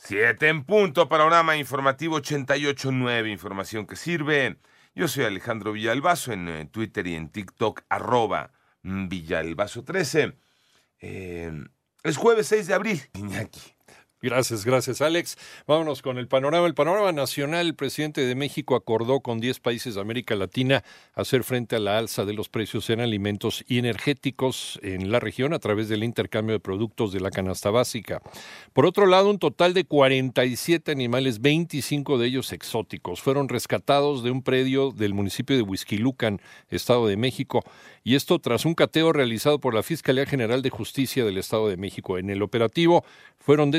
Siete en punto, panorama informativo 88.9, información que sirve. Yo soy Alejandro Villalbazo en eh, Twitter y en TikTok, arroba Villalbazo13. Eh, es jueves 6 de abril, Iñaki. Gracias, gracias Alex. Vámonos con el panorama. El panorama nacional, el presidente de México acordó con 10 países de América Latina hacer frente a la alza de los precios en alimentos y energéticos en la región a través del intercambio de productos de la canasta básica. Por otro lado, un total de 47 animales, 25 de ellos exóticos, fueron rescatados de un predio del municipio de Huizquilucan, Estado de México, y esto tras un cateo realizado por la Fiscalía General de Justicia del Estado de México. En el operativo fueron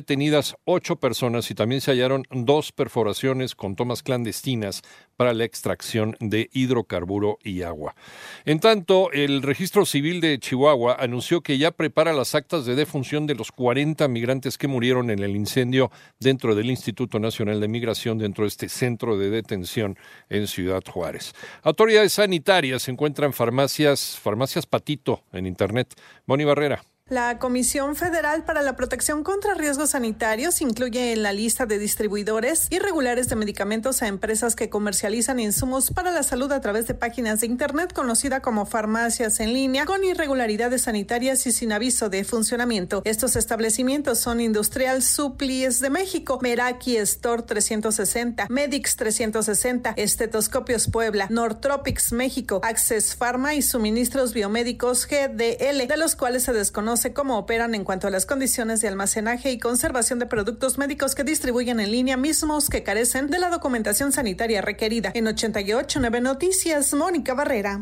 ocho personas y también se hallaron dos perforaciones con tomas clandestinas para la extracción de hidrocarburo y agua. En tanto, el Registro Civil de Chihuahua anunció que ya prepara las actas de defunción de los 40 migrantes que murieron en el incendio dentro del Instituto Nacional de Migración, dentro de este centro de detención en Ciudad Juárez. Autoridades sanitarias encuentran farmacias Farmacias Patito en Internet. Moni Barrera. La Comisión Federal para la Protección contra Riesgos Sanitarios incluye en la lista de distribuidores irregulares de medicamentos a empresas que comercializan insumos para la salud a través de páginas de Internet conocida como farmacias en línea con irregularidades sanitarias y sin aviso de funcionamiento. Estos establecimientos son Industrial Supplies de México, Meraki Store 360, Medix 360, Estetoscopios Puebla, Nortropics México, Access Pharma y Suministros Biomédicos GDL, de los cuales se desconoce cómo operan en cuanto a las condiciones de almacenaje y conservación de productos médicos que distribuyen en línea, mismos que carecen de la documentación sanitaria requerida. En 88.9 Noticias, Mónica Barrera.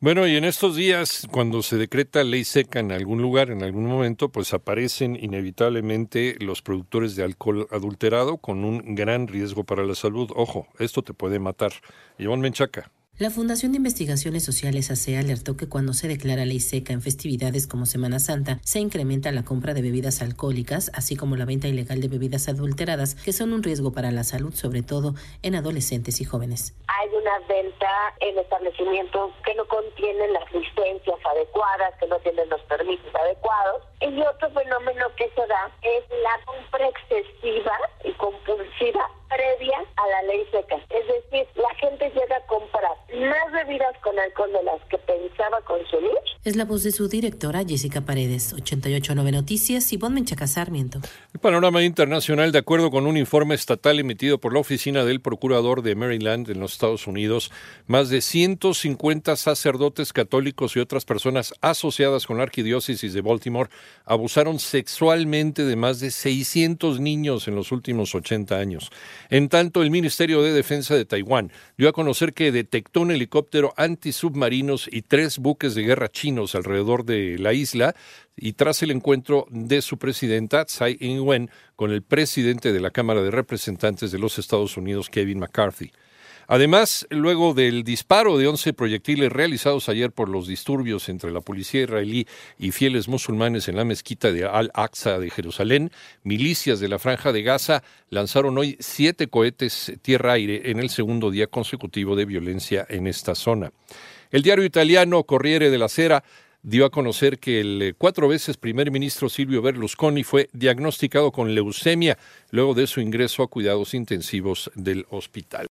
Bueno, y en estos días, cuando se decreta ley seca en algún lugar, en algún momento, pues aparecen inevitablemente los productores de alcohol adulterado con un gran riesgo para la salud. Ojo, esto te puede matar. Iván Menchaca. La Fundación de Investigaciones Sociales ACE alertó que cuando se declara ley seca en festividades como Semana Santa, se incrementa la compra de bebidas alcohólicas, así como la venta ilegal de bebidas adulteradas, que son un riesgo para la salud, sobre todo en adolescentes y jóvenes. Hay una venta en establecimientos que no contienen las licencias adecuadas, que no tienen los permisos adecuados. Y otro fenómeno que se da es la compra excesiva y compulsiva previa a la ley seca. Es decir, la gente llega a comprar más bebidas con alcohol de las que pensaba consumir. Es la voz de su directora Jessica Paredes, 889 Noticias, y Menchaca Sarmiento. El panorama internacional, de acuerdo con un informe estatal emitido por la oficina del procurador de Maryland en los Estados Unidos, más de 150 sacerdotes católicos y otras personas asociadas con la arquidiócesis de Baltimore abusaron sexualmente de más de 600 niños en los últimos 80 años. En tanto, el Ministerio de Defensa de Taiwán dio a conocer que detectó un helicóptero antisubmarinos y tres buques de guerra chinos alrededor de la isla y tras el encuentro de su presidenta Tsai Ing-wen con el presidente de la Cámara de Representantes de los Estados Unidos, Kevin McCarthy. Además, luego del disparo de 11 proyectiles realizados ayer por los disturbios entre la policía israelí y fieles musulmanes en la mezquita de Al-Aqsa de Jerusalén, milicias de la Franja de Gaza lanzaron hoy siete cohetes tierra-aire en el segundo día consecutivo de violencia en esta zona. El diario italiano Corriere della Sera dio a conocer que el cuatro veces primer ministro Silvio Berlusconi fue diagnosticado con leucemia luego de su ingreso a cuidados intensivos del hospital.